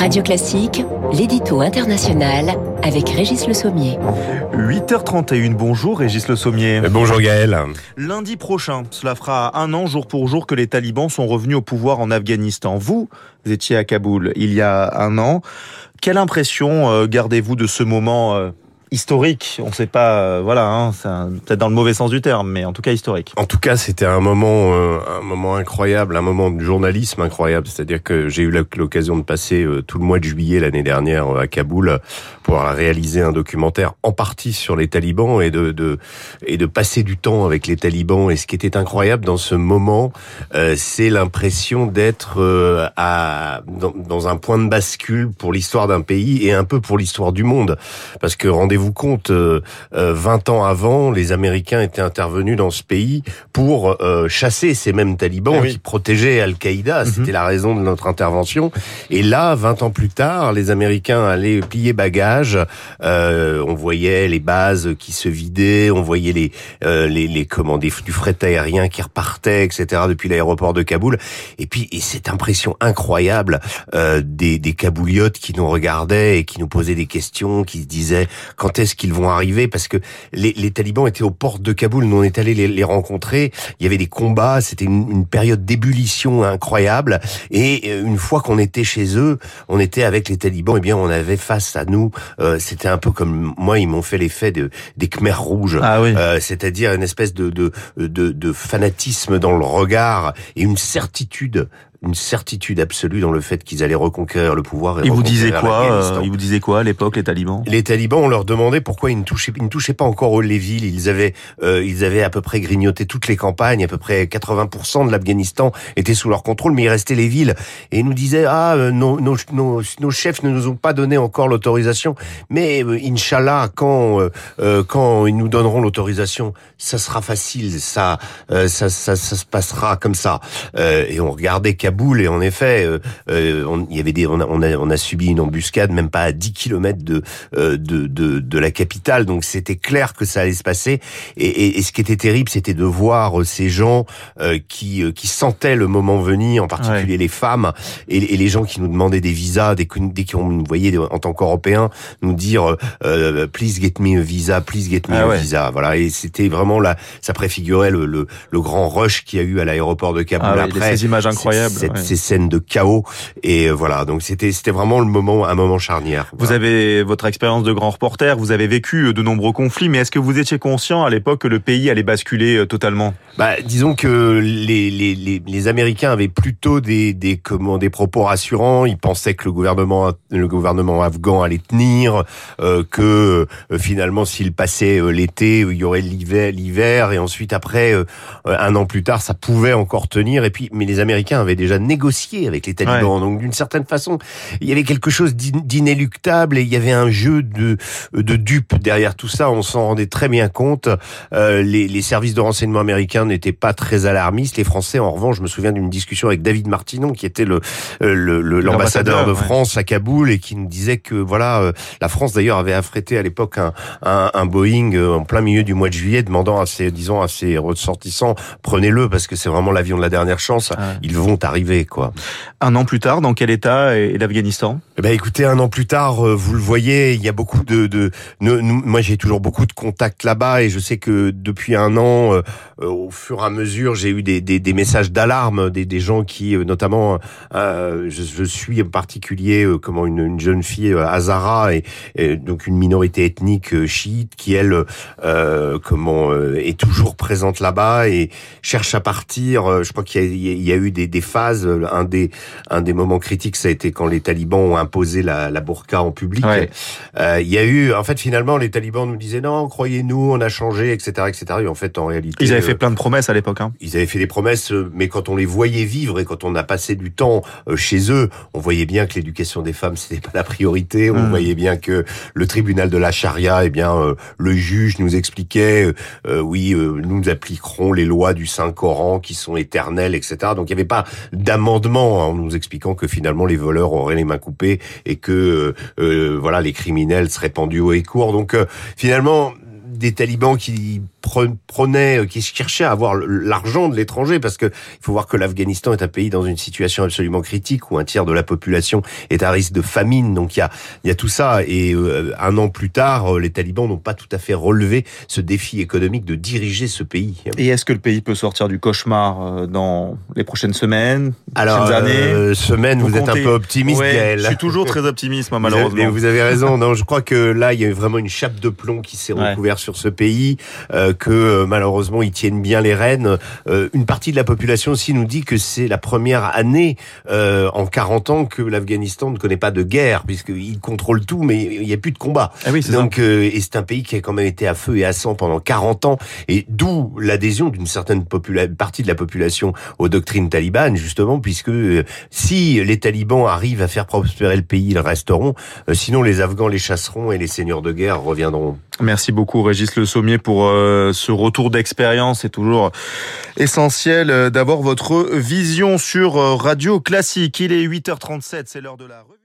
Radio Classique, l'édito international avec Régis Le Sommier. 8h31, bonjour Régis Le Sommier. Bonjour Gaël. Lundi prochain, cela fera un an jour pour jour que les talibans sont revenus au pouvoir en Afghanistan. Vous, vous étiez à Kaboul il y a un an. Quelle impression euh, gardez-vous de ce moment euh, historique. On ne sait pas, euh, voilà, hein, peut-être dans le mauvais sens du terme, mais en tout cas historique. En tout cas, c'était un moment, euh, un moment incroyable, un moment de journalisme incroyable. C'est-à-dire que j'ai eu l'occasion de passer euh, tout le mois de juillet l'année dernière à Kaboul pour réaliser un documentaire en partie sur les talibans et de, de et de passer du temps avec les talibans. Et ce qui était incroyable dans ce moment, c'est l'impression d'être à dans, dans un point de bascule pour l'histoire d'un pays et un peu pour l'histoire du monde, parce que rendez vous compte, euh, 20 euh, ans avant, les Américains étaient intervenus dans ce pays pour euh, chasser ces mêmes talibans eh qui protégeaient Al-Qaïda. Mhm. C'était la raison de notre intervention. Et là, 20 ans plus tard, les Américains allaient plier bagages. Euh, on voyait les bases qui se vidaient, on voyait les les, les comment du fret aérien qui repartait, etc. depuis l'aéroport de Kaboul. Et puis, et cette impression incroyable des, des Kabouliotes qui nous regardaient et qui nous posaient des questions, qui se disaient quand quand est-ce qu'ils vont arriver Parce que les, les, talibans étaient aux portes de Kaboul. Nous, on est allés les, les rencontrer. Il y avait des combats. C'était une, une, période d'ébullition incroyable. Et euh, une fois qu'on était chez eux, on était avec les talibans. Eh bien, on avait face à nous. Euh, c'était un peu comme moi. Ils m'ont fait l'effet de, des Khmers rouges. Ah oui. euh, C'est-à-dire une espèce de, de, de, de fanatisme dans le regard et une certitude une certitude absolue dans le fait qu'ils allaient reconquérir le pouvoir. Et ils vous disaient quoi euh, Ils vous disaient quoi à l'époque, les talibans? Les talibans, on leur demandait pourquoi ils ne touchaient, ils ne touchaient pas encore les villes. Ils avaient, euh, ils avaient à peu près grignoté toutes les campagnes. À peu près 80% de l'Afghanistan était sous leur contrôle, mais il restait les villes. Et ils nous disaient ah, euh, nos, nos, nos, nos, chefs ne nous ont pas donné encore l'autorisation, mais euh, Inch'Allah, quand euh, quand ils nous donneront l'autorisation, ça sera facile, ça, ça, ça, ça, se passera comme ça. et on regardait boule et en effet, euh, euh, on, il y avait des, on a, on a, subi une embuscade même pas à 10 kilomètres de, euh, de, de, de la capitale, donc c'était clair que ça allait se passer. Et, et, ce qui était terrible, c'était de voir ces gens qui, qui sentaient le moment venir, en particulier les femmes et, et, les gens qui nous demandaient des visas, dès qu'on nous voyait en tant qu'Européens nous dire please get me a visa, please get me ah a visa. Voilà, et c'était vraiment là, ça préfigurait le, le, le grand rush qu'il y a eu à l'aéroport de Kaboul ah après. Ces images incroyables ces scènes de chaos. Et euh, voilà, donc c'était c'était vraiment le moment, un moment charnière. Vous avez votre expérience de grand reporter, vous avez vécu euh, de nombreux conflits, mais est-ce que vous étiez conscient à l'époque que le pays allait basculer euh, totalement? Bah, disons que les, les, les, les Américains avaient plutôt des des comment des propos rassurants. Ils pensaient que le gouvernement le gouvernement afghan allait tenir, euh, que finalement s'il passait l'été, il y aurait l'hiver, l'hiver, et ensuite après un an plus tard, ça pouvait encore tenir. Et puis, mais les Américains avaient déjà négocier avec les talibans. Donc d'une certaine façon, il y avait quelque chose d'inéluctable et il y avait un jeu de, de dupes derrière tout ça. On s'en rendait très bien compte. Euh, les, les, services de renseignement américains n'étaient pas très alarmistes. Les Français, en revanche, je me souviens d'une discussion avec David Martinon, qui était le l'ambassadeur le, de France à Kaboul et qui nous disait que voilà, euh, la France d'ailleurs avait affrété à l'époque un, un, un, Boeing euh, en plein milieu du mois de juillet, demandant à ses disons à ses ressortissants prenez-le parce que c'est vraiment l'avion de la dernière chance. Ils vont arriver Un an plus tard, dans quel état est l'Afghanistan? Eh ben, écoutez, un an plus tard, euh, vous le voyez, il y a beaucoup de, de, moi j'ai toujours beaucoup de contacts là-bas et je sais que depuis un an, euh, euh, au fur et à mesure, j'ai eu des, des, des messages d'alarme, des, des gens qui, notamment, je, je, suis en particulier comment une, une, jeune fille Hazara et, donc une minorité ethnique chiite qui elle, comment est toujours présente là-bas et cherche à partir. Je crois qu'il y, y, a eu des, des phases un des un des moments critiques, ça a été quand les talibans ont imposé la, la burqa en public. Euh, il y a eu, en fait, finalement, les talibans nous disaient non, croyez-nous, on a changé, etc., etc. Et en fait, en réalité, ils avaient fait plein de promesses à l'époque. Hein. Ils avaient fait des promesses, mais quand on les voyait vivre et quand on a passé du temps euh, chez eux, on voyait bien que l'éducation des femmes c'était pas la priorité. On hmm. voyait bien que le tribunal de la charia, eh bien, euh, le juge nous expliquait, oui, nous appliquerons les lois du Saint Coran qui sont éternelles, etc. Donc il n'y avait pas d'amendement en nous expliquant que finalement les voleurs auraient les mains coupées et que euh, euh, voilà les criminels seraient pendus haut et court. Donc euh, finalement des talibans qui prenaient, qui cherchaient à avoir l'argent de l'étranger, parce que il faut voir que l'Afghanistan est un pays dans une situation absolument critique où un tiers de la population est à risque de famine. Donc il y a, il y a tout ça. Et un an plus tard, les talibans n'ont pas tout à fait relevé ce défi économique de diriger ce pays. Et est-ce que le pays peut sortir du cauchemar dans les prochaines semaines, Alors, prochaines années? Semaines, vous, êtes un peu optimiste, ouais, Je suis toujours très optimiste, moi, malheureusement. Vous avez, vous avez raison. Non, je crois que là, il y a vraiment une chape de plomb qui s'est recouverte sur ce pays, euh, que euh, malheureusement, ils tiennent bien les rênes. Euh, une partie de la population aussi nous dit que c'est la première année euh, en 40 ans que l'Afghanistan ne connaît pas de guerre, puisqu'il contrôle tout, mais il n'y a plus de combat. Ah oui, Donc, euh, et c'est un pays qui a quand même été à feu et à sang pendant 40 ans, et d'où l'adhésion d'une certaine partie de la population aux doctrines talibanes, justement, puisque si les talibans arrivent à faire prospérer le pays, ils resteront. sinon, les Afghans les chasseront et les seigneurs de guerre reviendront. Merci beaucoup Régis Le Sommier pour euh, ce retour d'expérience. C'est toujours essentiel euh, d'avoir votre vision sur euh, Radio Classique. Il est 8h37, c'est l'heure de la revue.